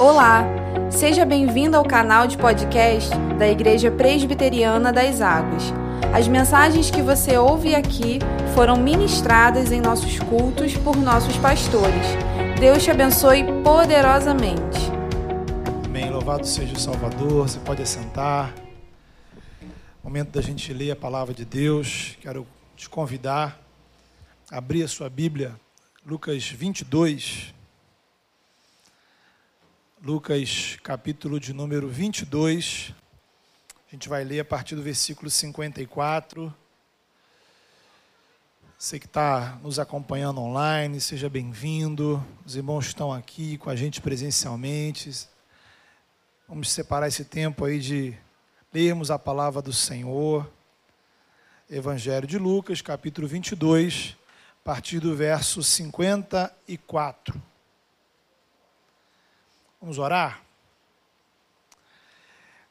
Olá, seja bem-vindo ao canal de podcast da Igreja Presbiteriana das Águas. As mensagens que você ouve aqui foram ministradas em nossos cultos por nossos pastores. Deus te abençoe poderosamente. Amém. Louvado seja o Salvador. Você pode assentar. Momento da gente ler a palavra de Deus. Quero te convidar a abrir a sua Bíblia, Lucas 22. Lucas, capítulo de número 22. A gente vai ler a partir do versículo 54. Você que está nos acompanhando online, seja bem-vindo. Os irmãos estão aqui com a gente presencialmente. Vamos separar esse tempo aí de lermos a palavra do Senhor. Evangelho de Lucas, capítulo 22, a partir do verso 54. Vamos orar?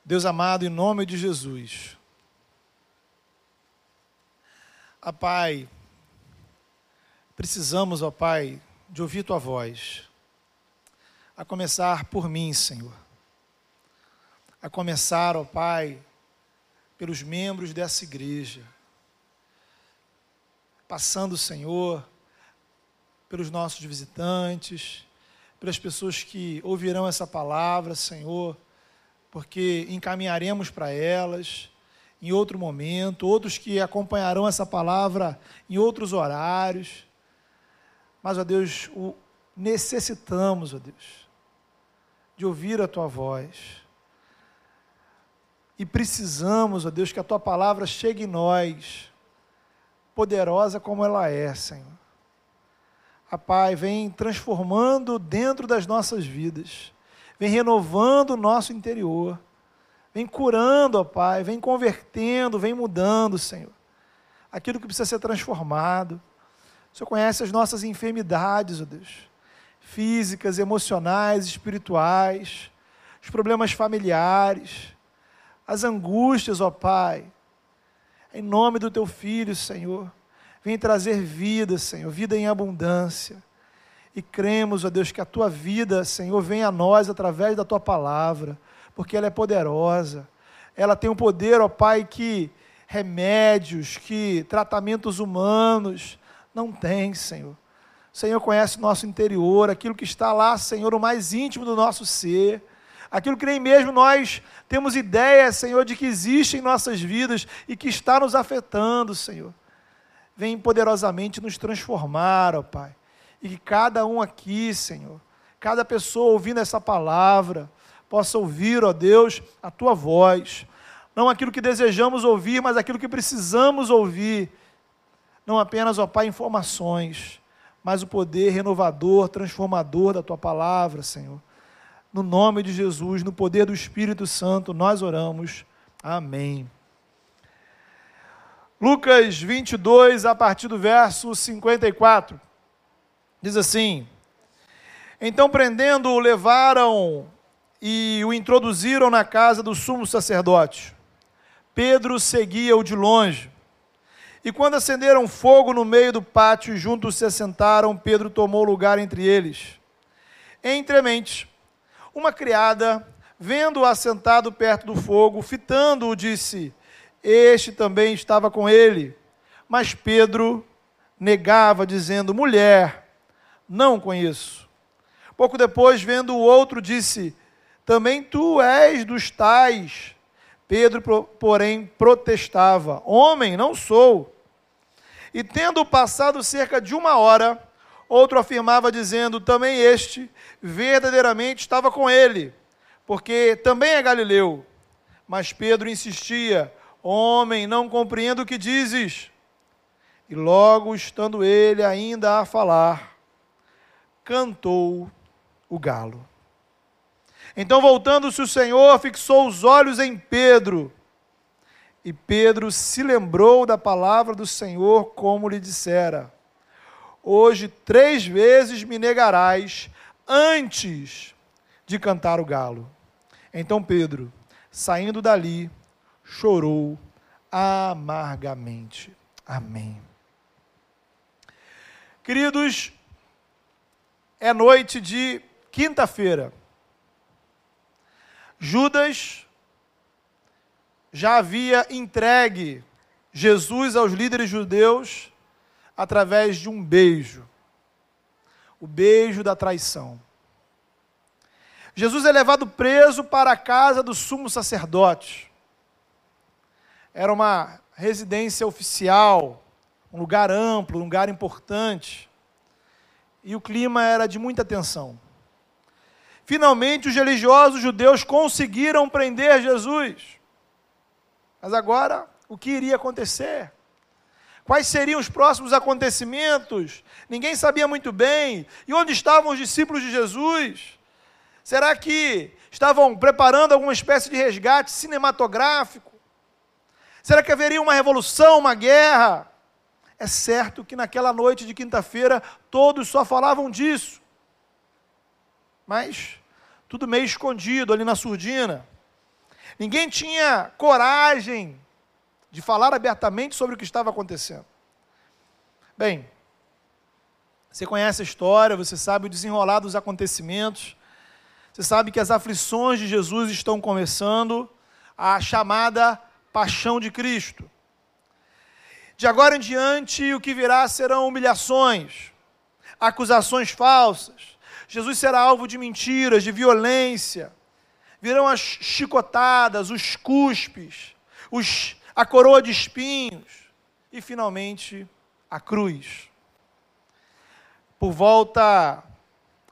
Deus amado, em nome de Jesus. A Pai, precisamos, ó Pai, de ouvir Tua voz. A começar por mim, Senhor. A começar, ó Pai, pelos membros dessa igreja. Passando, Senhor, pelos nossos visitantes pelas pessoas que ouvirão essa palavra, Senhor, porque encaminharemos para elas em outro momento, outros que acompanharão essa palavra em outros horários. Mas, ó Deus, o necessitamos, ó Deus, de ouvir a tua voz. E precisamos, ó Deus, que a tua palavra chegue em nós, poderosa como ela é, Senhor a Pai, vem transformando dentro das nossas vidas, vem renovando o nosso interior, vem curando, ó Pai, vem convertendo, vem mudando, Senhor. Aquilo que precisa ser transformado. O Senhor conhece as nossas enfermidades, ó Deus, físicas, emocionais, espirituais, os problemas familiares, as angústias, ó Pai. Em nome do Teu Filho, Senhor Vem trazer vida, Senhor, vida em abundância. E cremos, ó Deus, que a tua vida, Senhor, vem a nós através da tua palavra, porque ela é poderosa. Ela tem um poder, ó Pai, que remédios, que tratamentos humanos não tem, Senhor. O Senhor conhece o nosso interior, aquilo que está lá, Senhor, o mais íntimo do nosso ser aquilo que nem mesmo nós temos ideia, Senhor, de que existe em nossas vidas e que está nos afetando, Senhor vem poderosamente nos transformar, ó Pai. E que cada um aqui, Senhor, cada pessoa ouvindo essa palavra, possa ouvir, ó Deus, a tua voz. Não aquilo que desejamos ouvir, mas aquilo que precisamos ouvir. Não apenas, ó Pai, informações, mas o poder renovador, transformador da tua palavra, Senhor. No nome de Jesus, no poder do Espírito Santo, nós oramos. Amém. Lucas 22, a partir do verso 54, diz assim: Então, prendendo-o, levaram e o introduziram na casa do sumo sacerdote. Pedro seguia-o de longe. E quando acenderam fogo no meio do pátio e juntos se assentaram, Pedro tomou lugar entre eles. Entremente, uma criada, vendo-o assentado perto do fogo, fitando-o, disse: este também estava com ele. Mas Pedro negava, dizendo: Mulher, não conheço. Pouco depois, vendo o outro, disse: Também tu és dos tais. Pedro, porém, protestava: Homem, não sou. E tendo passado cerca de uma hora, outro afirmava, dizendo: Também este verdadeiramente estava com ele, porque também é galileu. Mas Pedro insistia: Homem, não compreendo o que dizes. E logo, estando ele ainda a falar, cantou o galo. Então, voltando-se o Senhor, fixou os olhos em Pedro. E Pedro se lembrou da palavra do Senhor, como lhe dissera: Hoje três vezes me negarás antes de cantar o galo. Então Pedro, saindo dali, chorou amargamente. Amém. Queridos, é noite de quinta-feira. Judas já havia entregue Jesus aos líderes judeus através de um beijo o beijo da traição. Jesus é levado preso para a casa do sumo sacerdote. Era uma residência oficial, um lugar amplo, um lugar importante. E o clima era de muita tensão. Finalmente, os religiosos judeus conseguiram prender Jesus. Mas agora, o que iria acontecer? Quais seriam os próximos acontecimentos? Ninguém sabia muito bem. E onde estavam os discípulos de Jesus? Será que estavam preparando alguma espécie de resgate cinematográfico? Será que haveria uma revolução, uma guerra? É certo que naquela noite de quinta-feira todos só falavam disso. Mas tudo meio escondido ali na surdina. Ninguém tinha coragem de falar abertamente sobre o que estava acontecendo. Bem, você conhece a história, você sabe o desenrolar dos acontecimentos, você sabe que as aflições de Jesus estão começando, a chamada paixão de Cristo. De agora em diante, o que virá serão humilhações, acusações falsas. Jesus será alvo de mentiras, de violência. Virão as chicotadas, os cuspes, os a coroa de espinhos e, finalmente, a cruz. Por volta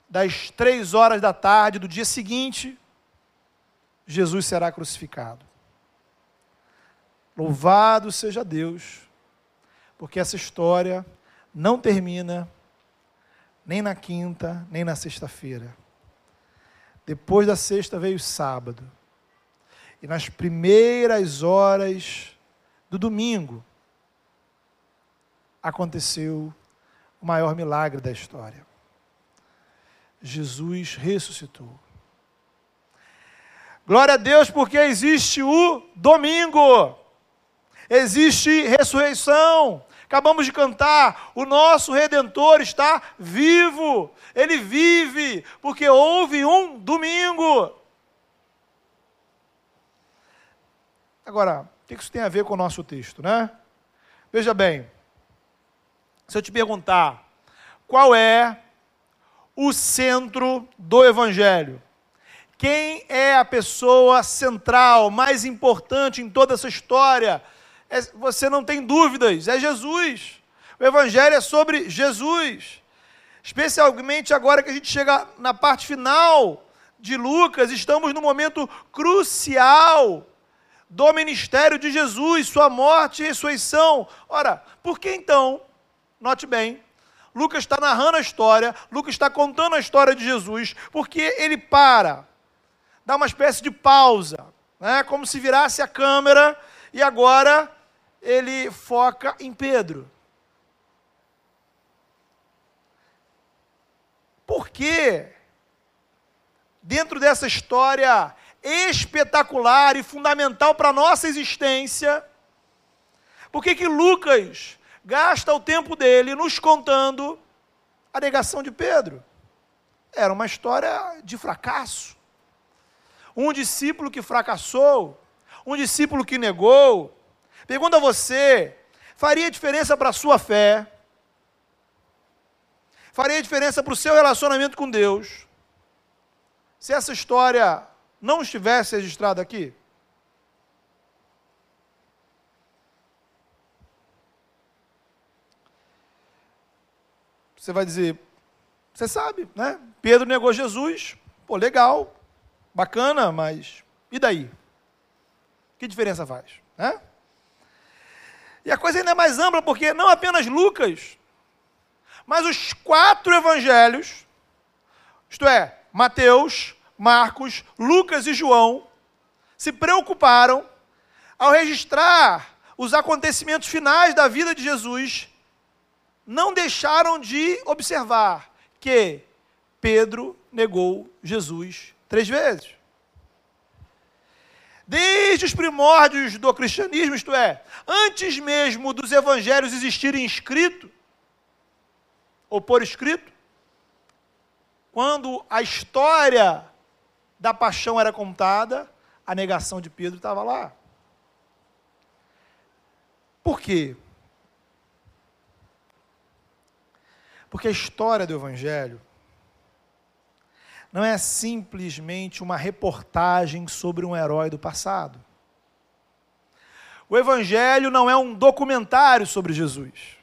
das três horas da tarde do dia seguinte, Jesus será crucificado. Louvado seja Deus, porque essa história não termina nem na quinta, nem na sexta-feira. Depois da sexta veio o sábado. E nas primeiras horas do domingo, aconteceu o maior milagre da história. Jesus ressuscitou. Glória a Deus, porque existe o domingo, existe ressurreição. Acabamos de cantar, o nosso redentor está vivo, ele vive, porque houve um domingo. Agora, o que isso tem a ver com o nosso texto, né? Veja bem, se eu te perguntar qual é o centro do Evangelho, quem é a pessoa central, mais importante em toda essa história? É, você não tem dúvidas, é Jesus. O Evangelho é sobre Jesus. Especialmente agora que a gente chega na parte final de Lucas, estamos no momento crucial do ministério de Jesus, sua morte e ressurreição. Ora, por que então, note bem, Lucas está narrando a história, Lucas está contando a história de Jesus, porque ele para, dá uma espécie de pausa, né, como se virasse a câmera e agora ele foca em Pedro. Por que, dentro dessa história espetacular e fundamental para a nossa existência. Por que, que Lucas gasta o tempo dele nos contando a negação de Pedro? Era uma história de fracasso. Um discípulo que fracassou, um discípulo que negou. Pergunta a você: faria diferença para a sua fé? Faria diferença para o seu relacionamento com Deus? Se essa história não estivesse registrado aqui? Você vai dizer, você sabe, né? Pedro negou Jesus, pô, legal, bacana, mas e daí? Que diferença faz? Né? E a coisa ainda é mais ampla, porque não apenas Lucas, mas os quatro evangelhos, isto é, Mateus, Marcos, Lucas e João se preocuparam ao registrar os acontecimentos finais da vida de Jesus, não deixaram de observar que Pedro negou Jesus três vezes. Desde os primórdios do cristianismo, isto é, antes mesmo dos evangelhos existirem escrito, ou por escrito, quando a história da paixão era contada, a negação de Pedro estava lá. Por quê? Porque a história do Evangelho não é simplesmente uma reportagem sobre um herói do passado. O Evangelho não é um documentário sobre Jesus.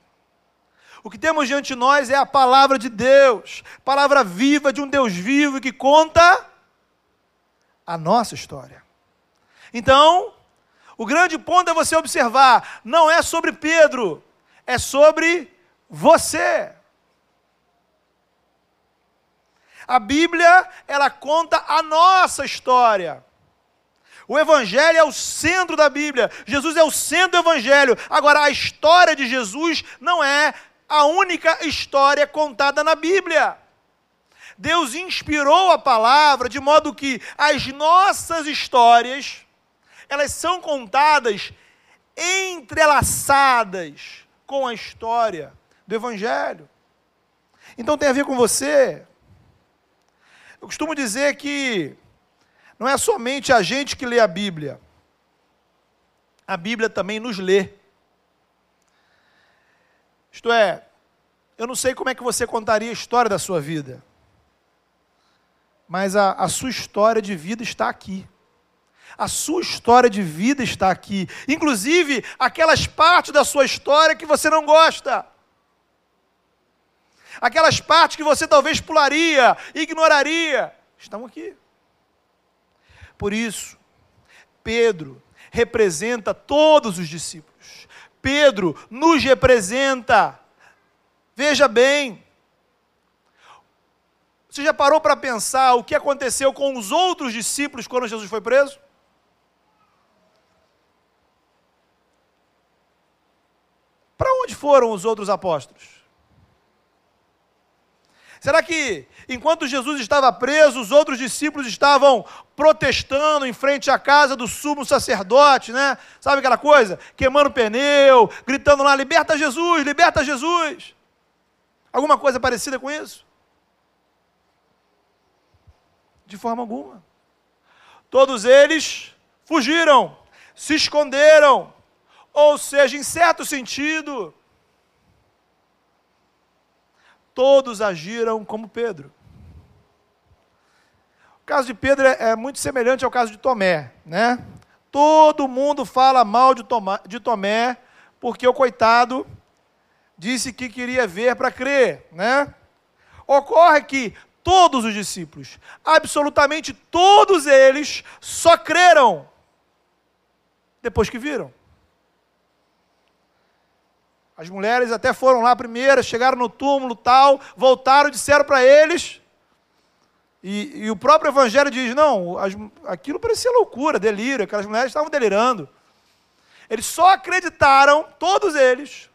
O que temos diante de nós é a palavra de Deus, palavra viva de um Deus vivo que conta a nossa história. Então, o grande ponto é você observar: não é sobre Pedro, é sobre você. A Bíblia, ela conta a nossa história. O Evangelho é o centro da Bíblia. Jesus é o centro do Evangelho. Agora, a história de Jesus não é a única história contada na Bíblia. Deus inspirou a palavra de modo que as nossas histórias, elas são contadas entrelaçadas com a história do Evangelho. Então tem a ver com você. Eu costumo dizer que não é somente a gente que lê a Bíblia, a Bíblia também nos lê. Isto é, eu não sei como é que você contaria a história da sua vida, mas a, a sua história de vida está aqui. A sua história de vida está aqui. Inclusive, aquelas partes da sua história que você não gosta. Aquelas partes que você talvez pularia, ignoraria, estão aqui. Por isso, Pedro representa todos os discípulos. Pedro nos representa. Veja bem, você já parou para pensar o que aconteceu com os outros discípulos quando Jesus foi preso? Para onde foram os outros apóstolos? Será que, enquanto Jesus estava preso, os outros discípulos estavam protestando em frente à casa do sumo sacerdote, né? Sabe aquela coisa? Queimando pneu, gritando lá: liberta Jesus, liberta Jesus. Alguma coisa parecida com isso? De forma alguma. Todos eles fugiram, se esconderam. Ou seja, em certo sentido, todos agiram como Pedro. O caso de Pedro é, é muito semelhante ao caso de Tomé, né? Todo mundo fala mal de, Tomé, de Tomé porque o coitado disse que queria ver para crer, né? Ocorre que todos os discípulos, absolutamente todos eles, só creram depois que viram. As mulheres até foram lá primeiro, chegaram no túmulo tal, voltaram, disseram para eles. E, e, o próprio Evangelho diz: não, as, aquilo parecia loucura, delírio, aquelas mulheres estavam delirando. Eles só acreditaram, todos eles,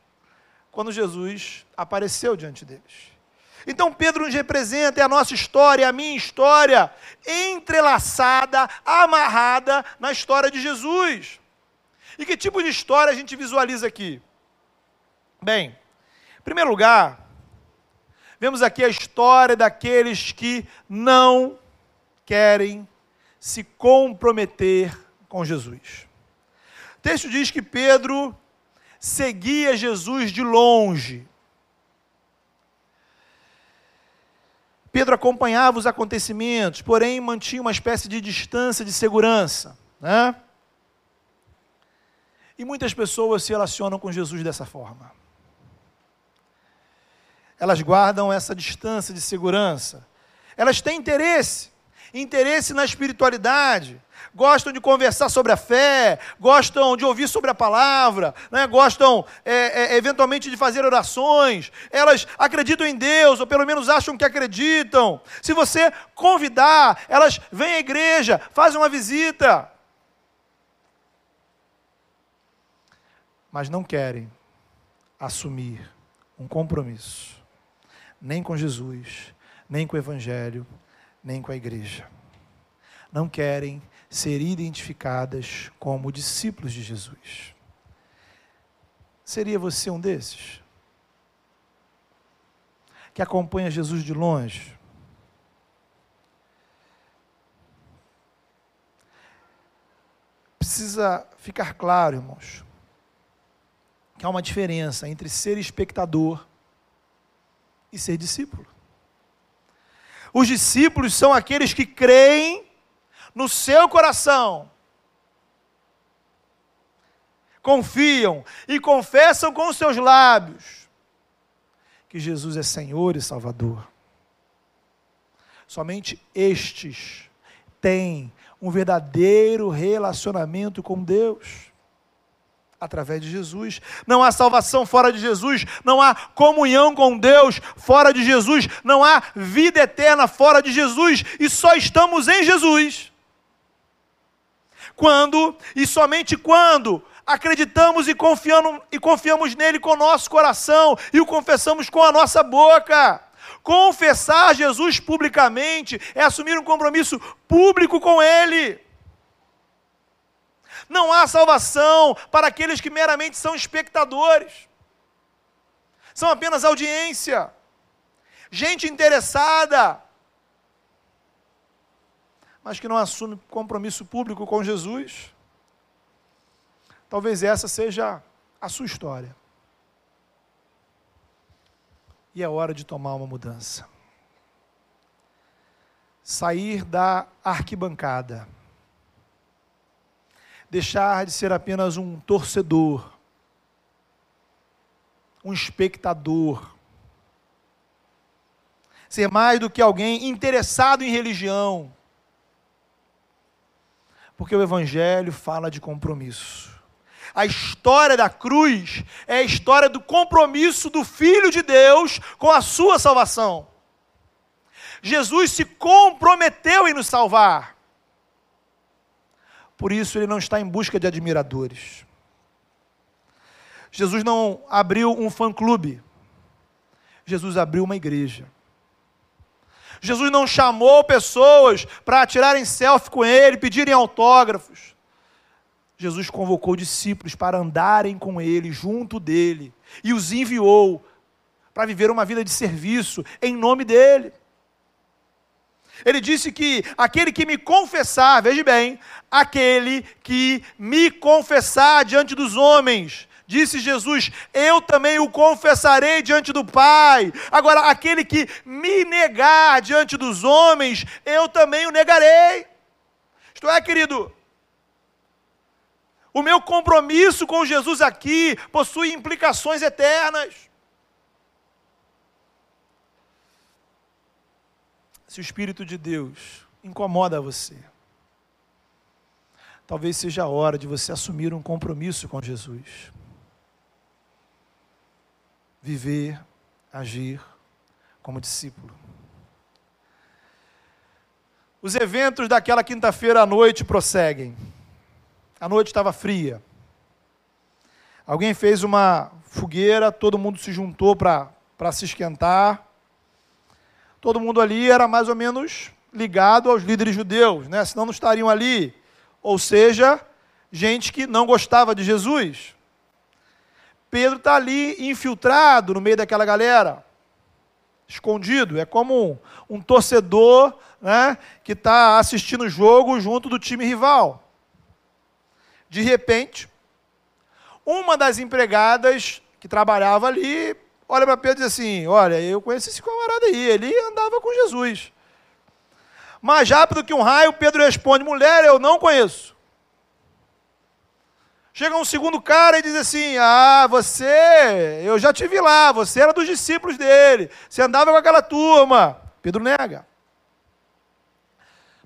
quando Jesus apareceu diante deles. Então Pedro nos representa, é a nossa história, é a minha história, entrelaçada, amarrada na história de Jesus. E que tipo de história a gente visualiza aqui? Bem, em primeiro lugar, vemos aqui a história daqueles que não querem se comprometer com Jesus. O texto diz que Pedro seguia Jesus de longe. Pedro acompanhava os acontecimentos, porém mantinha uma espécie de distância de segurança. Né? E muitas pessoas se relacionam com Jesus dessa forma. Elas guardam essa distância de segurança. Elas têm interesse, interesse na espiritualidade, gostam de conversar sobre a fé, gostam de ouvir sobre a palavra, né? gostam é, é, eventualmente de fazer orações, elas acreditam em Deus, ou pelo menos acham que acreditam. Se você convidar, elas vêm à igreja, fazem uma visita. Mas não querem assumir um compromisso, nem com Jesus, nem com o Evangelho, nem com a igreja. Não querem ser identificadas como discípulos de Jesus. Seria você um desses? Que acompanha Jesus de longe? precisa ficar claro, irmãos, que há uma diferença entre ser espectador e ser discípulo. Os discípulos são aqueles que creem no seu coração, confiam e confessam com os seus lábios que Jesus é Senhor e Salvador. Somente estes têm um verdadeiro relacionamento com Deus através de Jesus. Não há salvação fora de Jesus, não há comunhão com Deus fora de Jesus, não há vida eterna fora de Jesus, e só estamos em Jesus. Quando e somente quando acreditamos e confiamos, e confiamos nele com o nosso coração e o confessamos com a nossa boca. Confessar Jesus publicamente é assumir um compromisso público com ele. Não há salvação para aqueles que meramente são espectadores. São apenas audiência. Gente interessada, mas que não assume compromisso público com Jesus. Talvez essa seja a sua história. E é hora de tomar uma mudança. Sair da arquibancada deixar de ser apenas um torcedor, um espectador, ser mais do que alguém interessado em religião, porque o Evangelho fala de compromisso. A história da cruz é a história do compromisso do Filho de Deus com a sua salvação. Jesus se comprometeu em nos salvar. Por isso ele não está em busca de admiradores. Jesus não abriu um fã-clube. Jesus abriu uma igreja. Jesus não chamou pessoas para tirarem selfie com ele, pedirem autógrafos. Jesus convocou discípulos para andarem com ele, junto dele, e os enviou para viver uma vida de serviço em nome dele. Ele disse que aquele que me confessar, veja bem, aquele que me confessar diante dos homens, disse Jesus, eu também o confessarei diante do Pai. Agora, aquele que me negar diante dos homens, eu também o negarei. Isto é, querido, o meu compromisso com Jesus aqui possui implicações eternas. Se o Espírito de Deus incomoda você, talvez seja a hora de você assumir um compromisso com Jesus. Viver, agir como discípulo. Os eventos daquela quinta-feira à noite prosseguem. A noite estava fria. Alguém fez uma fogueira, todo mundo se juntou para se esquentar todo mundo ali era mais ou menos ligado aos líderes judeus, né? senão não estariam ali. Ou seja, gente que não gostava de Jesus. Pedro está ali infiltrado no meio daquela galera, escondido. É como um, um torcedor né, que está assistindo o jogo junto do time rival. De repente, uma das empregadas que trabalhava ali olha para Pedro e diz assim: Olha, eu conheço esse camarada aí, ele andava com Jesus. Mais rápido que um raio, Pedro responde: Mulher, eu não conheço. Chega um segundo cara e diz assim: Ah, você, eu já te vi lá, você era dos discípulos dele, você andava com aquela turma. Pedro nega.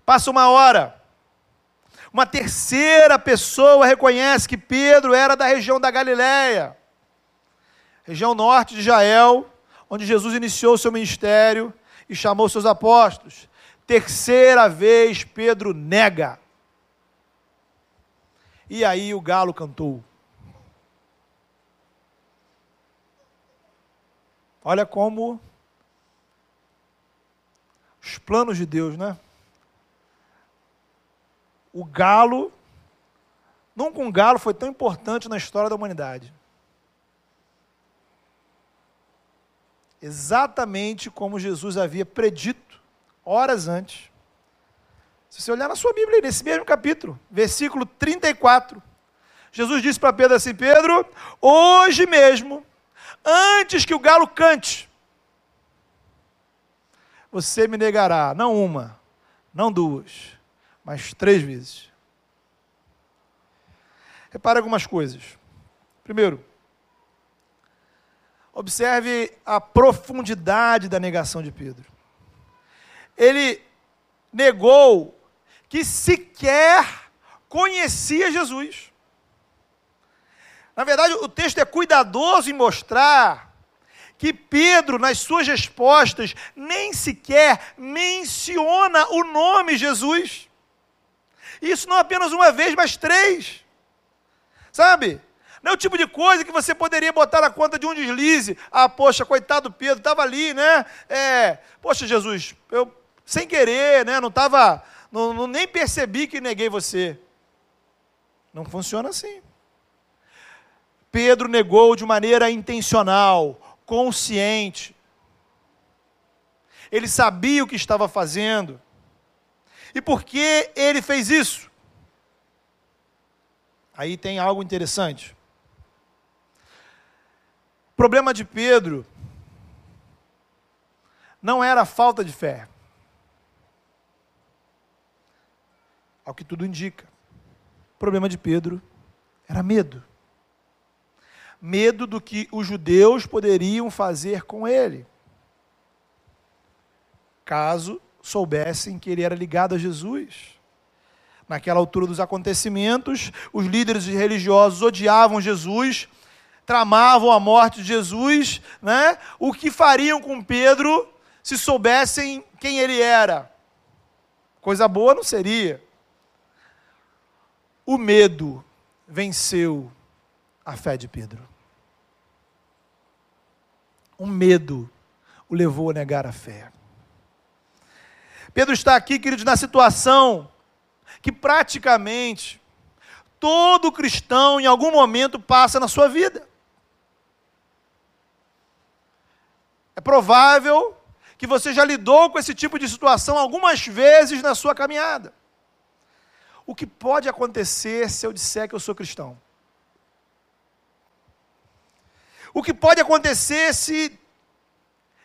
Passa uma hora. Uma terceira pessoa reconhece que Pedro era da região da Galiléia região norte de Israel, onde Jesus iniciou seu ministério e chamou seus apóstolos. Terceira vez Pedro nega. E aí o galo cantou. Olha como os planos de Deus, né? O galo, nunca um galo foi tão importante na história da humanidade. Exatamente como Jesus havia predito horas antes, Se você olhar na sua Bíblia, nesse mesmo capítulo, versículo 34, Jesus disse para Pedro assim: Pedro, hoje mesmo, antes que o galo cante, você me negará, não uma, não duas, mas três vezes. Repare algumas coisas. Primeiro, observe a profundidade da negação de Pedro. Ele negou que sequer conhecia Jesus. Na verdade, o texto é cuidadoso em mostrar que Pedro, nas suas respostas, nem sequer menciona o nome Jesus. Isso não apenas uma vez, mas três. Sabe? Não é o tipo de coisa que você poderia botar na conta de um deslize. Ah, poxa, coitado Pedro, estava ali, né? É, poxa, Jesus, eu sem querer, né? Não estava, não, não, nem percebi que neguei você. Não funciona assim. Pedro negou de maneira intencional, consciente. Ele sabia o que estava fazendo. E por que ele fez isso? Aí tem algo interessante. O problema de Pedro não era a falta de fé. Ao que tudo indica. O problema de Pedro era medo. Medo do que os judeus poderiam fazer com ele. Caso soubessem que ele era ligado a Jesus. Naquela altura dos acontecimentos, os líderes religiosos odiavam Jesus, tramavam a morte de Jesus, né? O que fariam com Pedro se soubessem quem ele era? Coisa boa não seria. O medo venceu a fé de Pedro. O medo o levou a negar a fé. Pedro está aqui, queridos, na situação que praticamente todo cristão em algum momento passa na sua vida. É provável que você já lidou com esse tipo de situação algumas vezes na sua caminhada. O que pode acontecer se eu disser que eu sou cristão? O que pode acontecer se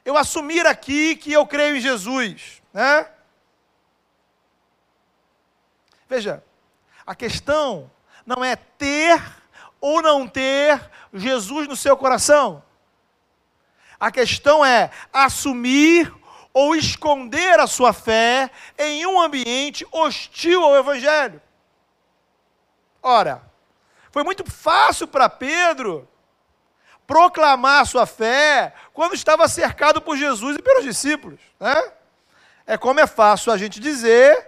eu assumir aqui que eu creio em Jesus, né? Veja, a questão não é ter ou não ter Jesus no seu coração. A questão é assumir ou esconder a sua fé em um ambiente hostil ao Evangelho. Ora, foi muito fácil para Pedro proclamar a sua fé quando estava cercado por Jesus e pelos discípulos. Né? É como é fácil a gente dizer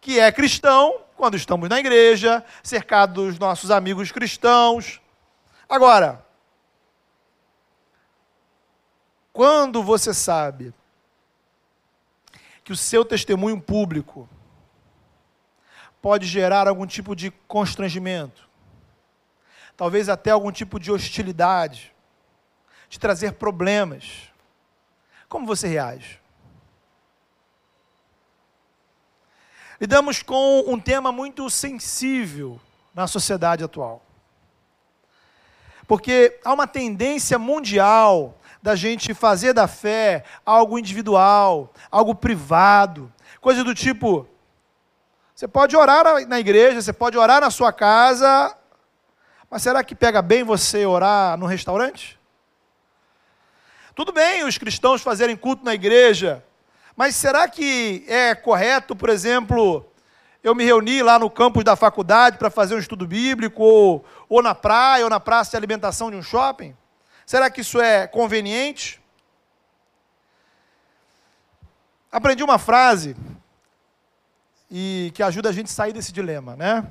que é cristão quando estamos na igreja, cercado dos nossos amigos cristãos. Agora, quando você sabe que o seu testemunho público pode gerar algum tipo de constrangimento, talvez até algum tipo de hostilidade, de trazer problemas, como você reage? Lidamos com um tema muito sensível na sociedade atual. Porque há uma tendência mundial da gente fazer da fé algo individual, algo privado, coisa do tipo: você pode orar na igreja, você pode orar na sua casa, mas será que pega bem você orar no restaurante? Tudo bem os cristãos fazerem culto na igreja, mas será que é correto, por exemplo, eu me reunir lá no campus da faculdade para fazer um estudo bíblico, ou, ou na praia, ou na praça de alimentação de um shopping? Será que isso é conveniente? Aprendi uma frase e que ajuda a gente a sair desse dilema, né?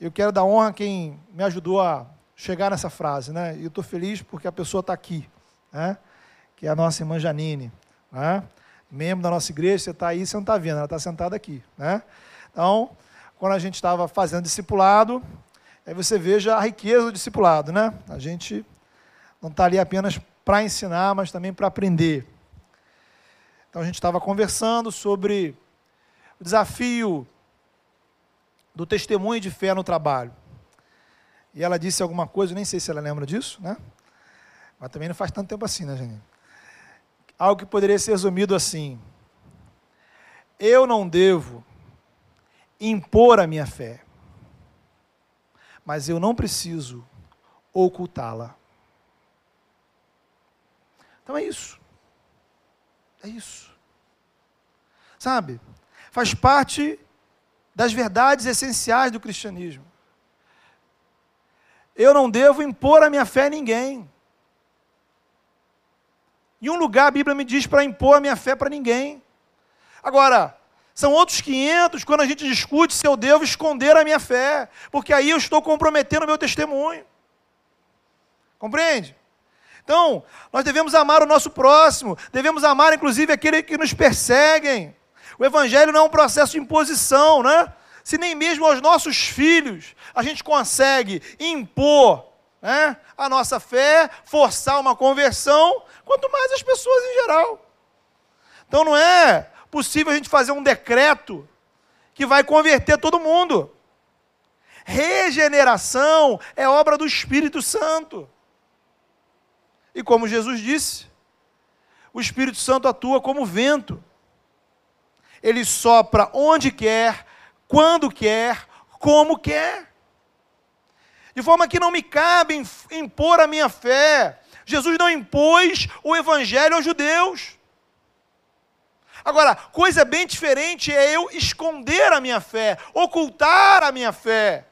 Eu quero dar honra a quem me ajudou a chegar nessa frase, né? E eu estou feliz porque a pessoa está aqui, né? Que é a nossa irmã Janine, né? membro da nossa igreja, você está aí, você não está vendo, ela está sentada aqui. Né? Então, quando a gente estava fazendo discipulado, aí você veja a riqueza do discipulado. Né? A gente não está ali apenas para ensinar, mas também para aprender. Então a gente estava conversando sobre o desafio do testemunho de fé no trabalho. E ela disse alguma coisa, nem sei se ela lembra disso, né? Mas também não faz tanto tempo assim, né, Janine? Algo que poderia ser resumido assim: Eu não devo impor a minha fé, mas eu não preciso ocultá-la. Então é isso. É isso. Sabe? Faz parte das verdades essenciais do cristianismo. Eu não devo impor a minha fé a ninguém. Em um lugar a Bíblia me diz para impor a minha fé para ninguém. Agora, são outros 500 quando a gente discute se eu devo esconder a minha fé, porque aí eu estou comprometendo o meu testemunho. Compreende? Então, nós devemos amar o nosso próximo, devemos amar inclusive aquele que nos perseguem. O evangelho não é um processo de imposição, né? Se nem mesmo aos nossos filhos a gente consegue impor né, a nossa fé, forçar uma conversão, quanto mais as pessoas em geral. Então não é possível a gente fazer um decreto que vai converter todo mundo. Regeneração é obra do Espírito Santo. E como Jesus disse, o Espírito Santo atua como vento. Ele sopra onde quer, quando quer, como quer. De forma que não me cabe impor a minha fé. Jesus não impôs o evangelho aos judeus. Agora, coisa bem diferente é eu esconder a minha fé, ocultar a minha fé.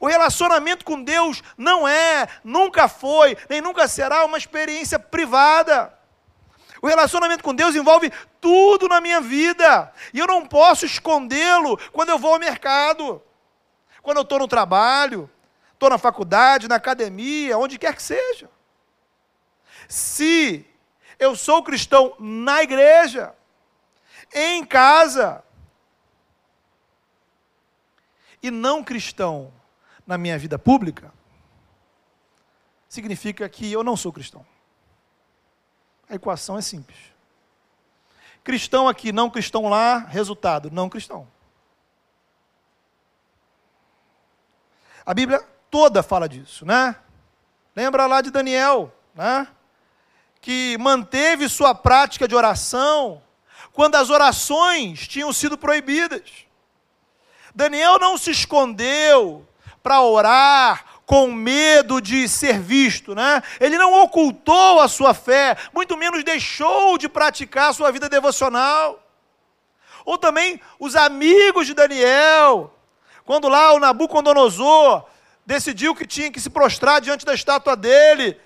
O relacionamento com Deus não é, nunca foi, nem nunca será uma experiência privada. O relacionamento com Deus envolve tudo na minha vida. E eu não posso escondê-lo quando eu vou ao mercado, quando eu estou no trabalho, estou na faculdade, na academia, onde quer que seja. Se eu sou cristão na igreja, em casa, e não cristão na minha vida pública, significa que eu não sou cristão. A equação é simples. Cristão aqui, não cristão lá, resultado, não cristão. A Bíblia toda fala disso, né? Lembra lá de Daniel, né? Que manteve sua prática de oração quando as orações tinham sido proibidas. Daniel não se escondeu para orar com medo de ser visto, né? Ele não ocultou a sua fé, muito menos deixou de praticar a sua vida devocional. Ou também os amigos de Daniel, quando lá o Nabucodonosor decidiu que tinha que se prostrar diante da estátua dele,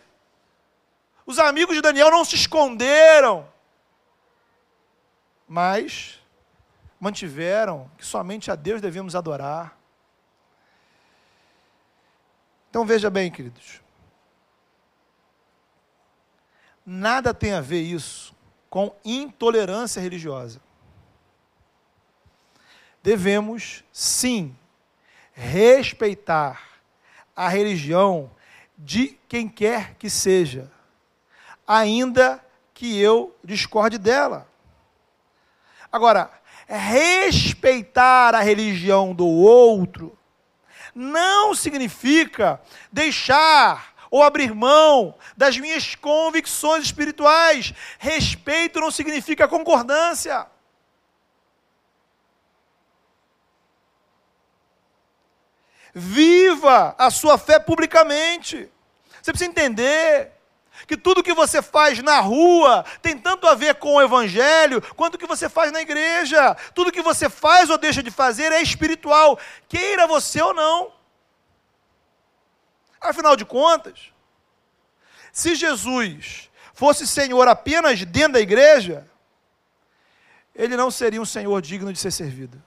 os amigos de Daniel não se esconderam, mas mantiveram que somente a Deus devemos adorar. Então veja bem, queridos. Nada tem a ver isso com intolerância religiosa. Devemos, sim, respeitar a religião de quem quer que seja, ainda que eu discorde dela. Agora, respeitar a religião do outro não significa deixar ou abrir mão das minhas convicções espirituais. Respeito não significa concordância. Viva a sua fé publicamente. Você precisa entender que tudo que você faz na rua tem tanto a ver com o evangelho quanto o que você faz na igreja. Tudo que você faz ou deixa de fazer é espiritual, queira você ou não. Afinal de contas, se Jesus fosse Senhor apenas dentro da igreja, ele não seria um Senhor digno de ser servido.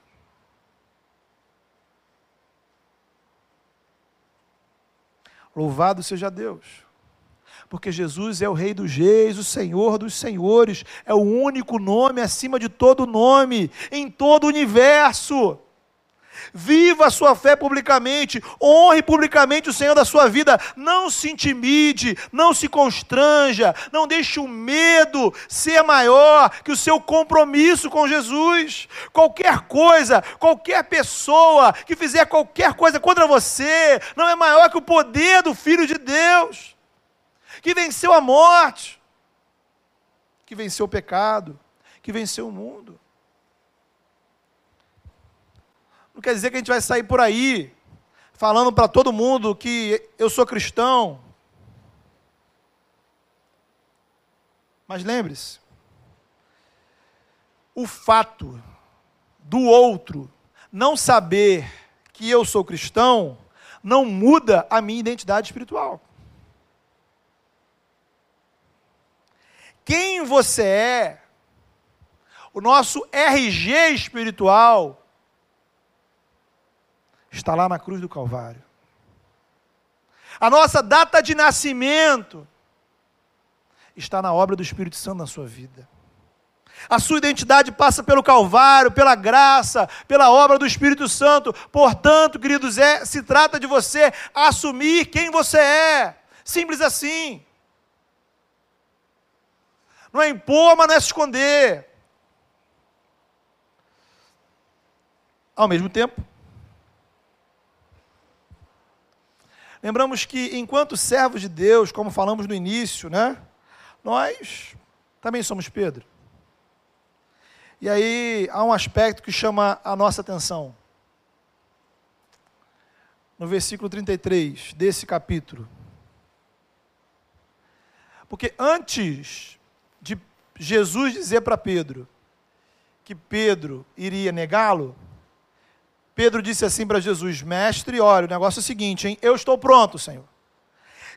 Louvado seja Deus porque Jesus é o Rei dos Reis, o Senhor dos Senhores, é o único nome acima de todo nome, em todo o universo. Viva a sua fé publicamente, honre publicamente o Senhor da sua vida. Não se intimide, não se constranja, não deixe o medo ser maior que o seu compromisso com Jesus. Qualquer coisa, qualquer pessoa que fizer qualquer coisa contra você, não é maior que o poder do Filho de Deus, que venceu a morte, que venceu o pecado, que venceu o mundo. Não quer dizer que a gente vai sair por aí falando para todo mundo que eu sou cristão. Mas lembre-se, o fato do outro não saber que eu sou cristão não muda a minha identidade espiritual. Quem você é, o nosso RG espiritual, está lá na cruz do Calvário. A nossa data de nascimento está na obra do Espírito Santo na sua vida. A sua identidade passa pelo Calvário, pela graça, pela obra do Espírito Santo. Portanto, queridos, é, se trata de você assumir quem você é. Simples assim. Não é impor, mas não é se esconder. Ao mesmo tempo, Lembramos que enquanto servos de Deus, como falamos no início, né? Nós também somos Pedro. E aí há um aspecto que chama a nossa atenção. No versículo 33 desse capítulo. Porque antes de Jesus dizer para Pedro que Pedro iria negá-lo, Pedro disse assim para Jesus: Mestre, olha, o negócio é o seguinte, hein? Eu estou pronto, Senhor.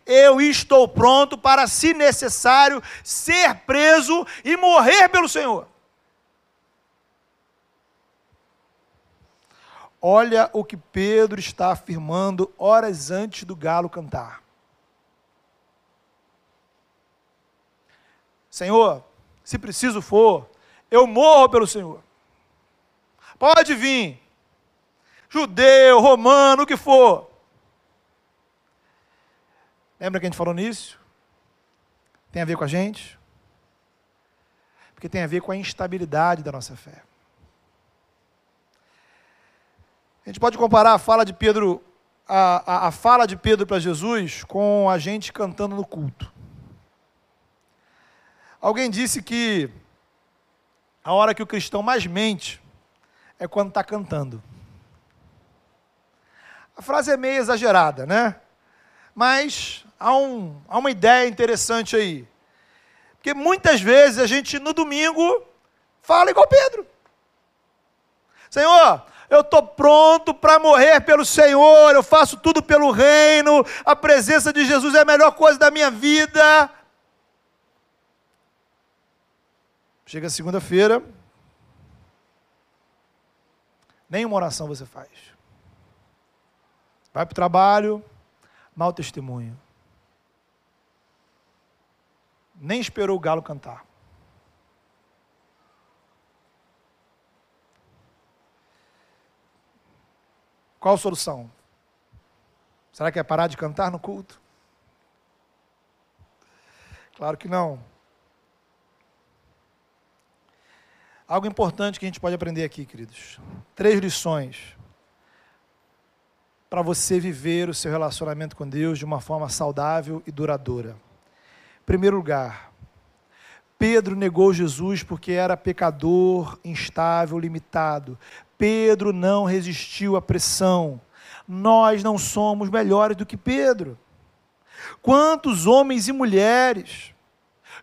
Eu estou pronto para, se necessário, ser preso e morrer pelo Senhor. Olha o que Pedro está afirmando horas antes do galo cantar. Senhor, se preciso for, eu morro pelo Senhor. Pode vir, judeu, romano, o que for. Lembra que a gente falou nisso? Tem a ver com a gente? Porque tem a ver com a instabilidade da nossa fé. A gente pode comparar a fala de Pedro, a, a, a fala de Pedro para Jesus com a gente cantando no culto. Alguém disse que a hora que o cristão mais mente é quando está cantando. A frase é meio exagerada, né? Mas há, um, há uma ideia interessante aí. Porque muitas vezes a gente no domingo fala igual Pedro. Senhor, eu estou pronto para morrer pelo Senhor, eu faço tudo pelo reino, a presença de Jesus é a melhor coisa da minha vida. Chega segunda-feira, nenhuma oração você faz. Vai para o trabalho, mau testemunho. Nem esperou o galo cantar. Qual a solução? Será que é parar de cantar no culto? Claro que não. Algo importante que a gente pode aprender aqui, queridos. Três lições para você viver o seu relacionamento com Deus de uma forma saudável e duradoura. Em primeiro lugar, Pedro negou Jesus porque era pecador, instável, limitado. Pedro não resistiu à pressão. Nós não somos melhores do que Pedro. Quantos homens e mulheres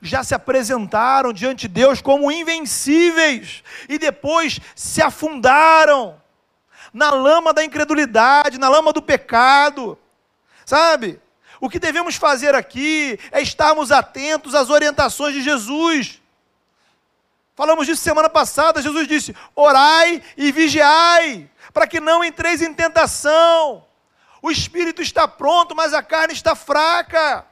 já se apresentaram diante de Deus como invencíveis e depois se afundaram na lama da incredulidade, na lama do pecado. Sabe? O que devemos fazer aqui é estarmos atentos às orientações de Jesus. Falamos disso semana passada, Jesus disse: orai e vigiai, para que não entreis em tentação. O espírito está pronto, mas a carne está fraca.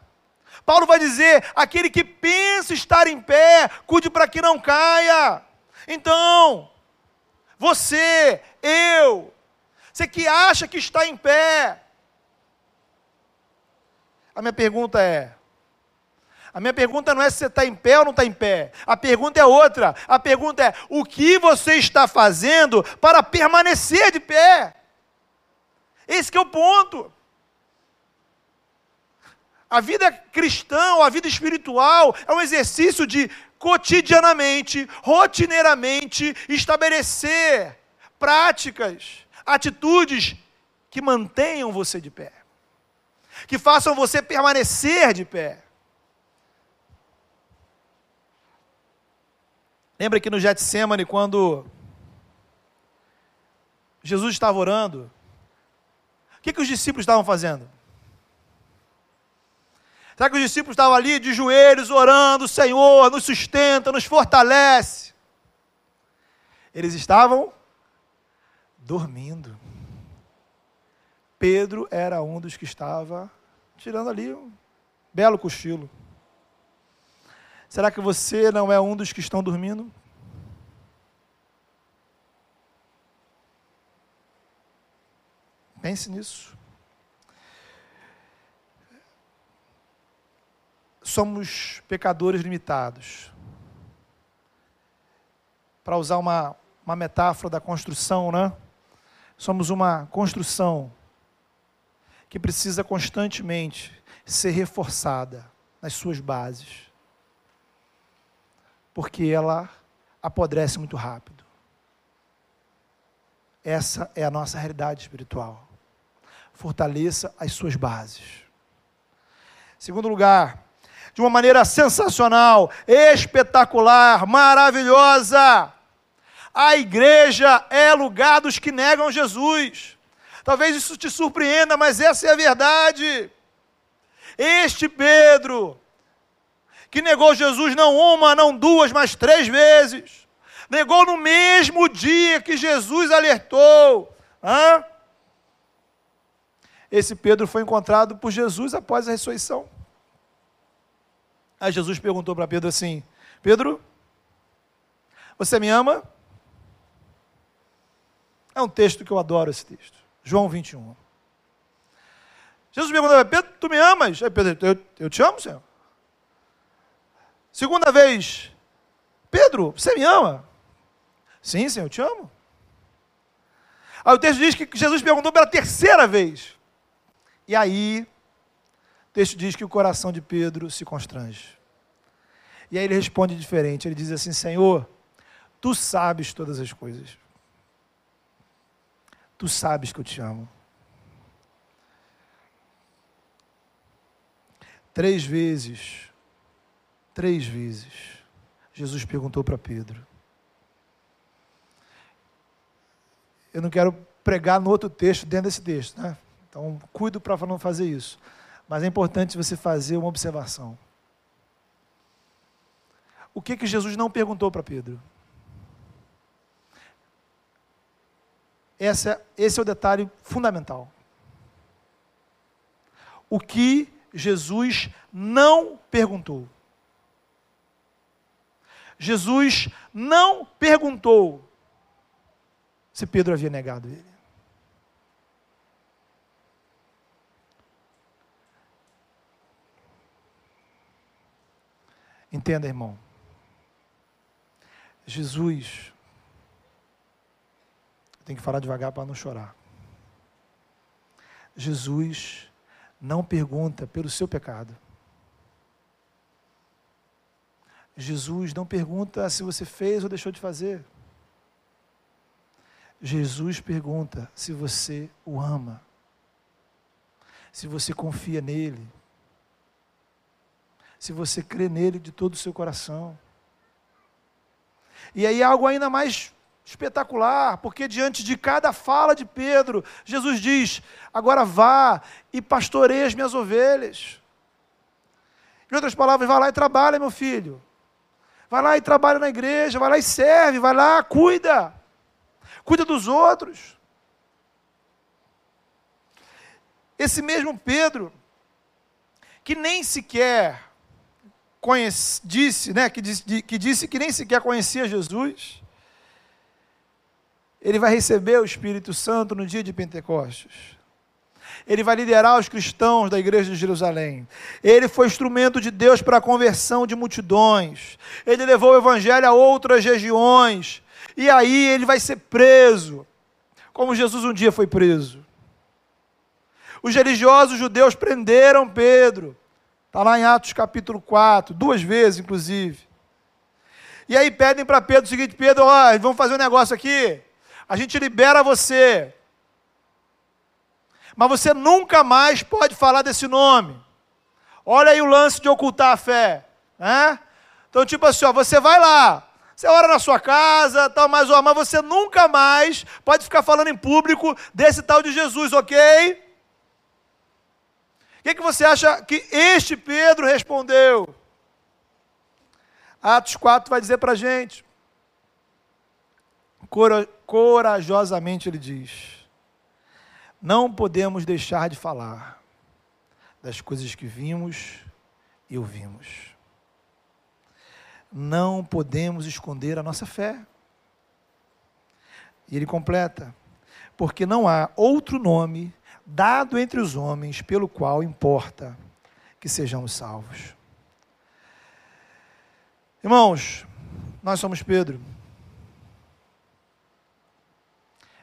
Paulo vai dizer: aquele que pensa estar em pé, cuide para que não caia. Então, você, eu, Você que acha que está em pé. A minha pergunta é: a minha pergunta não é se você está em pé ou não está em pé. A pergunta é outra. A pergunta é: o que você está fazendo para permanecer de pé? Esse é o ponto. A vida cristã, a vida espiritual, é um exercício de cotidianamente, rotineiramente, estabelecer práticas, atitudes que mantenham você de pé, que façam você permanecer de pé. Lembra que no Getsemane, quando Jesus estava orando, o que, que os discípulos estavam fazendo? Será que os discípulos estavam ali de joelhos orando, Senhor, nos sustenta, nos fortalece? Eles estavam dormindo. Pedro era um dos que estava tirando ali um belo cochilo. Será que você não é um dos que estão dormindo? Pense nisso. Somos pecadores limitados. Para usar uma, uma metáfora da construção, né? Somos uma construção que precisa constantemente ser reforçada nas suas bases. Porque ela apodrece muito rápido. Essa é a nossa realidade espiritual. Fortaleça as suas bases. Segundo lugar, de uma maneira sensacional, espetacular, maravilhosa. A igreja é lugar dos que negam Jesus. Talvez isso te surpreenda, mas essa é a verdade. Este Pedro, que negou Jesus não uma, não duas, mas três vezes, negou no mesmo dia que Jesus alertou. Hã? Esse Pedro foi encontrado por Jesus após a ressurreição. Aí Jesus perguntou para Pedro assim: Pedro, você me ama? É um texto que eu adoro esse texto. João 21. Jesus perguntou Pedro: Tu me amas? Aí Pedro, eu, eu te amo, Senhor. Segunda vez, Pedro, você me ama? Sim, Senhor, eu te amo. Aí o texto diz que Jesus perguntou pela terceira vez. E aí texto diz que o coração de Pedro se constrange. E aí ele responde diferente. Ele diz assim: Senhor, tu sabes todas as coisas. Tu sabes que eu te amo. Três vezes, três vezes, Jesus perguntou para Pedro. Eu não quero pregar no outro texto, dentro desse texto, né? Então, cuido para não fazer isso. Mas é importante você fazer uma observação. O que que Jesus não perguntou para Pedro? Essa, esse é o detalhe fundamental. O que Jesus não perguntou? Jesus não perguntou se Pedro havia negado ele. Entenda, irmão. Jesus. Tem que falar devagar para não chorar. Jesus não pergunta pelo seu pecado. Jesus não pergunta se você fez ou deixou de fazer. Jesus pergunta se você o ama, se você confia nele, se você crê nele de todo o seu coração. E aí algo ainda mais espetacular, porque diante de cada fala de Pedro, Jesus diz: agora vá e pastoreie as minhas ovelhas. Em outras palavras, vá lá e trabalha, meu filho. Vai lá e trabalha na igreja, vai lá e serve, vai lá, cuida. Cuida dos outros. Esse mesmo Pedro, que nem sequer conhece, disse, né, que, disse, que disse que nem sequer conhecia Jesus, ele vai receber o Espírito Santo no dia de Pentecostes. Ele vai liderar os cristãos da igreja de Jerusalém. Ele foi instrumento de Deus para a conversão de multidões. Ele levou o evangelho a outras regiões. E aí ele vai ser preso, como Jesus um dia foi preso. Os religiosos judeus prenderam Pedro. Está lá em Atos capítulo 4, duas vezes, inclusive. E aí pedem para Pedro o seguinte: Pedro, ó, vamos fazer um negócio aqui. A gente libera você. Mas você nunca mais pode falar desse nome. Olha aí o lance de ocultar a fé. Né? Então, tipo assim, ó, você vai lá, você ora na sua casa, tal, mas, ó, mas você nunca mais pode ficar falando em público desse tal de Jesus, ok? Que, que você acha que este Pedro respondeu? Atos 4 vai dizer para a gente. Corajosamente ele diz: Não podemos deixar de falar das coisas que vimos e ouvimos. Não podemos esconder a nossa fé. E ele completa: Porque não há outro nome dado entre os homens pelo qual importa que sejamos salvos. Irmãos, nós somos Pedro.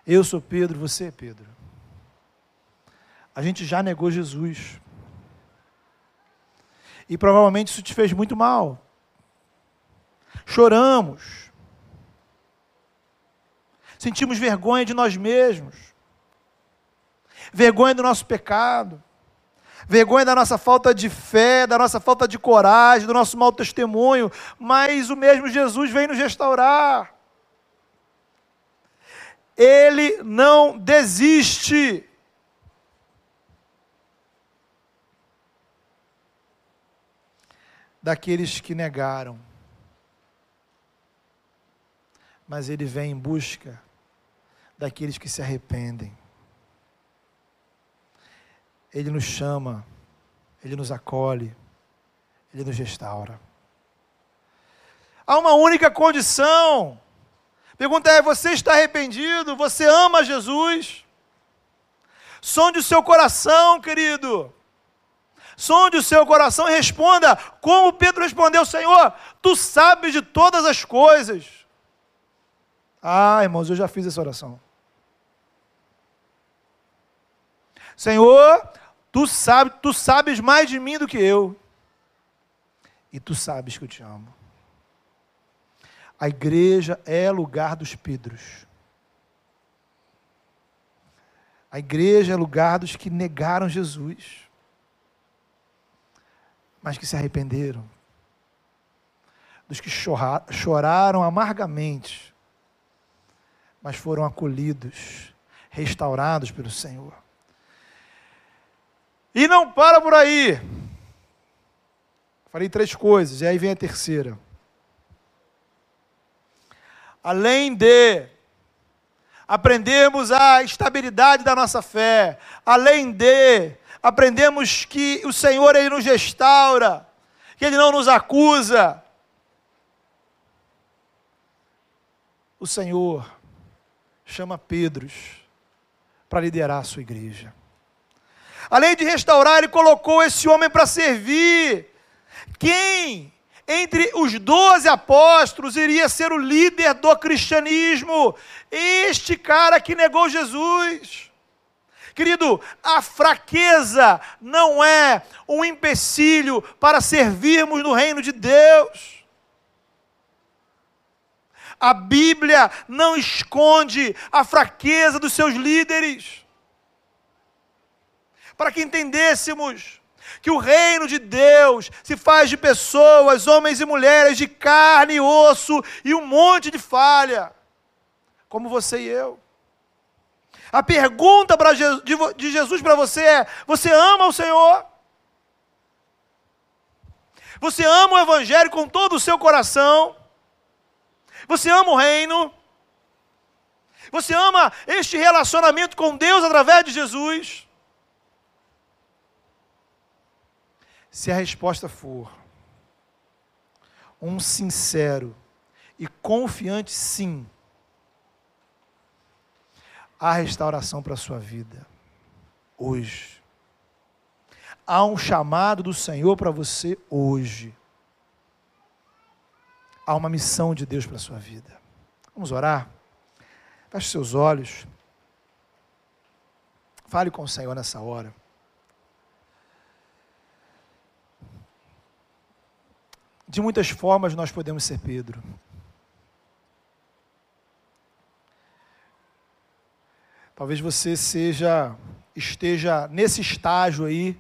Eu sou Pedro, você é Pedro. A gente já negou Jesus. E provavelmente isso te fez muito mal. Choramos. Sentimos vergonha de nós mesmos. Vergonha do nosso pecado vergonha da nossa falta de fé, da nossa falta de coragem, do nosso mau testemunho, mas o mesmo Jesus vem nos restaurar. Ele não desiste. Daqueles que negaram, mas ele vem em busca daqueles que se arrependem. Ele nos chama, Ele nos acolhe, Ele nos restaura. Há uma única condição. Pergunta é: você está arrependido? Você ama Jesus? Sonde o seu coração, querido. Sonde o seu coração e responda como Pedro respondeu: Senhor, tu sabes de todas as coisas. Ah, irmãos, eu já fiz essa oração. Senhor, Tu sabes, tu sabes mais de mim do que eu. E tu sabes que eu te amo. A igreja é lugar dos Pedros. A igreja é lugar dos que negaram Jesus, mas que se arrependeram, dos que choraram amargamente, mas foram acolhidos, restaurados pelo Senhor. E não para por aí. Falei três coisas, e aí vem a terceira. Além de aprendermos a estabilidade da nossa fé, além de aprendemos que o Senhor ele nos restaura, que ele não nos acusa. O Senhor chama Pedros para liderar a sua igreja. Além de restaurar, ele colocou esse homem para servir. Quem entre os doze apóstolos iria ser o líder do cristianismo? Este cara que negou Jesus. Querido, a fraqueza não é um empecilho para servirmos no reino de Deus. A Bíblia não esconde a fraqueza dos seus líderes para que entendêssemos que o reino de Deus se faz de pessoas, homens e mulheres, de carne e osso e um monte de falha, como você e eu. A pergunta de Jesus para você é: você ama o Senhor? Você ama o Evangelho com todo o seu coração? Você ama o reino? Você ama este relacionamento com Deus através de Jesus? Se a resposta for um sincero e confiante sim, há restauração para a sua vida. Hoje. Há um chamado do Senhor para você hoje. Há uma missão de Deus para a sua vida. Vamos orar? Feche seus olhos. Fale com o Senhor nessa hora. De muitas formas nós podemos ser Pedro. Talvez você seja esteja nesse estágio aí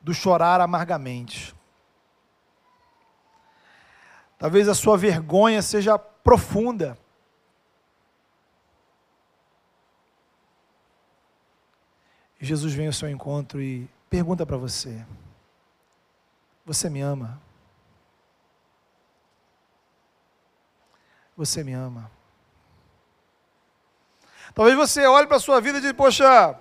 do chorar amargamente. Talvez a sua vergonha seja profunda. Jesus vem ao seu encontro e pergunta para você: Você me ama? Você me ama? Talvez você olhe para a sua vida e diga: Poxa,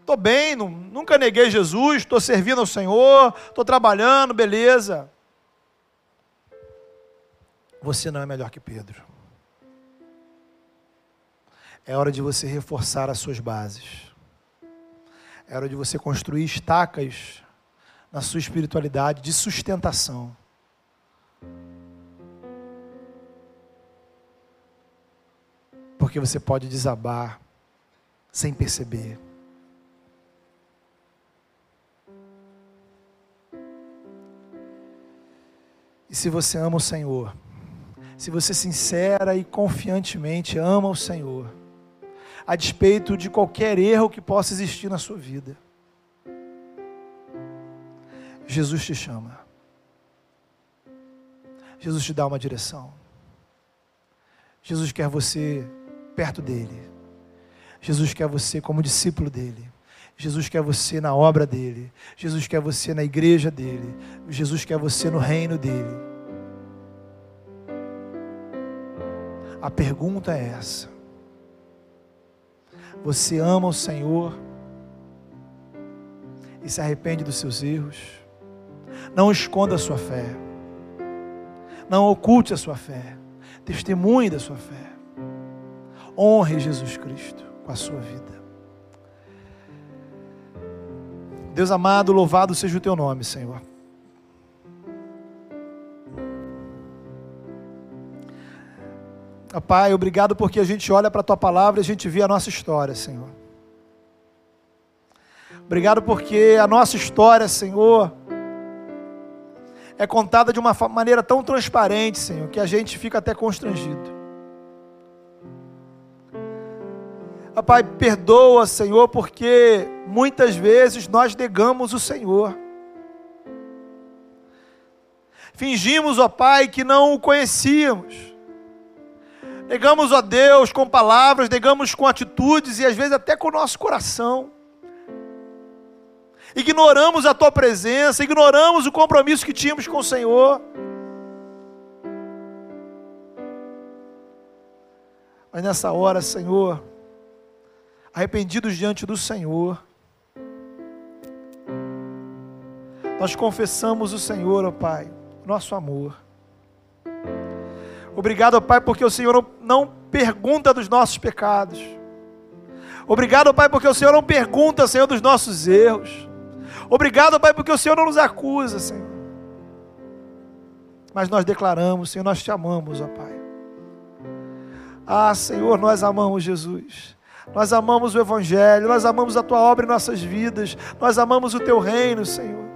estou bem, não, nunca neguei Jesus, estou servindo ao Senhor, estou trabalhando, beleza. Você não é melhor que Pedro. É hora de você reforçar as suas bases. É hora de você construir estacas na sua espiritualidade de sustentação. Porque você pode desabar sem perceber. E se você ama o Senhor, se você sincera e confiantemente ama o Senhor, a despeito de qualquer erro que possa existir na sua vida, Jesus te chama. Jesus te dá uma direção. Jesus quer você perto dele. Jesus quer você como discípulo dele. Jesus quer você na obra dele. Jesus quer você na igreja dele. Jesus quer você no reino dele. A pergunta é essa: Você ama o Senhor e se arrepende dos seus erros? Não esconda a sua fé. Não oculte a sua fé. Testemunhe da sua fé. Honre Jesus Cristo com a sua vida. Deus amado, louvado seja o teu nome, Senhor. Pai, obrigado porque a gente olha para a tua palavra e a gente vê a nossa história, Senhor. Obrigado porque a nossa história, Senhor, é contada de uma maneira tão transparente, Senhor, que a gente fica até constrangido. Pai, perdoa, Senhor, porque muitas vezes nós negamos o Senhor. Fingimos, ó Pai, que não o conhecíamos. Negamos a Deus com palavras, negamos com atitudes e às vezes até com o nosso coração. Ignoramos a tua presença, ignoramos o compromisso que tínhamos com o Senhor. Mas nessa hora, Senhor, arrependidos diante do Senhor, nós confessamos o Senhor, ó Pai, nosso amor. Obrigado, Pai, porque o Senhor não pergunta dos nossos pecados. Obrigado, Pai, porque o Senhor não pergunta, Senhor, dos nossos erros. Obrigado, Pai, porque o Senhor não nos acusa, Senhor. Mas nós declaramos, Senhor, nós te amamos, ó Pai. Ah, Senhor, nós amamos Jesus. Nós amamos o Evangelho, nós amamos a Tua obra em nossas vidas, nós amamos o Teu reino, Senhor.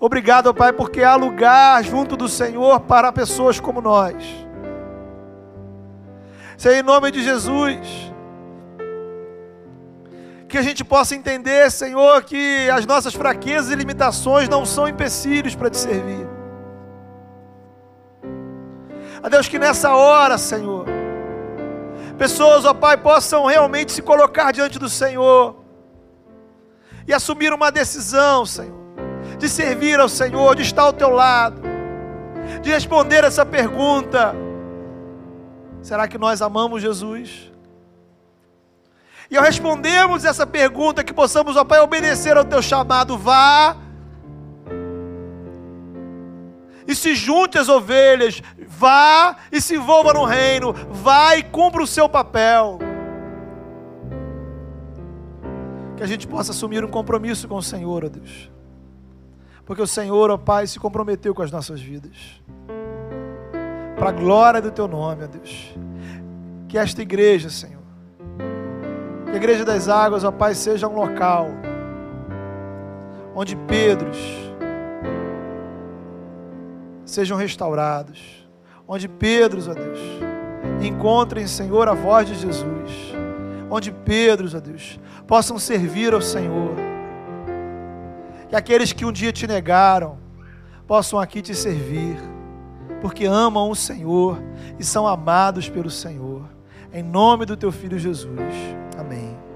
Obrigado, Pai, porque há lugar junto do Senhor para pessoas como nós. Senhor, em nome de Jesus, que a gente possa entender, Senhor, que as nossas fraquezas e limitações não são empecilhos para te servir. A Deus, que nessa hora, Senhor, pessoas, ó Pai, possam realmente se colocar diante do Senhor e assumir uma decisão, Senhor de servir ao Senhor, de estar ao teu lado, de responder essa pergunta: será que nós amamos Jesus? E ao respondermos essa pergunta, que possamos, ó Pai, obedecer ao teu chamado, vá e se junte às ovelhas, vá e se envolva no reino, vá e cumpra o seu papel. Que a gente possa assumir um compromisso com o Senhor, ó Deus. Porque o Senhor, ó Pai, se comprometeu com as nossas vidas. Para a glória do Teu nome, ó Deus. Que esta igreja, Senhor, que a igreja das águas, ó Pai, seja um local onde Pedros sejam restaurados, onde Pedros, ó Deus, encontrem, Senhor, a voz de Jesus, onde Pedros, ó Deus, possam servir ao Senhor, que aqueles que um dia te negaram possam aqui te servir, porque amam o Senhor e são amados pelo Senhor, em nome do teu filho Jesus. Amém.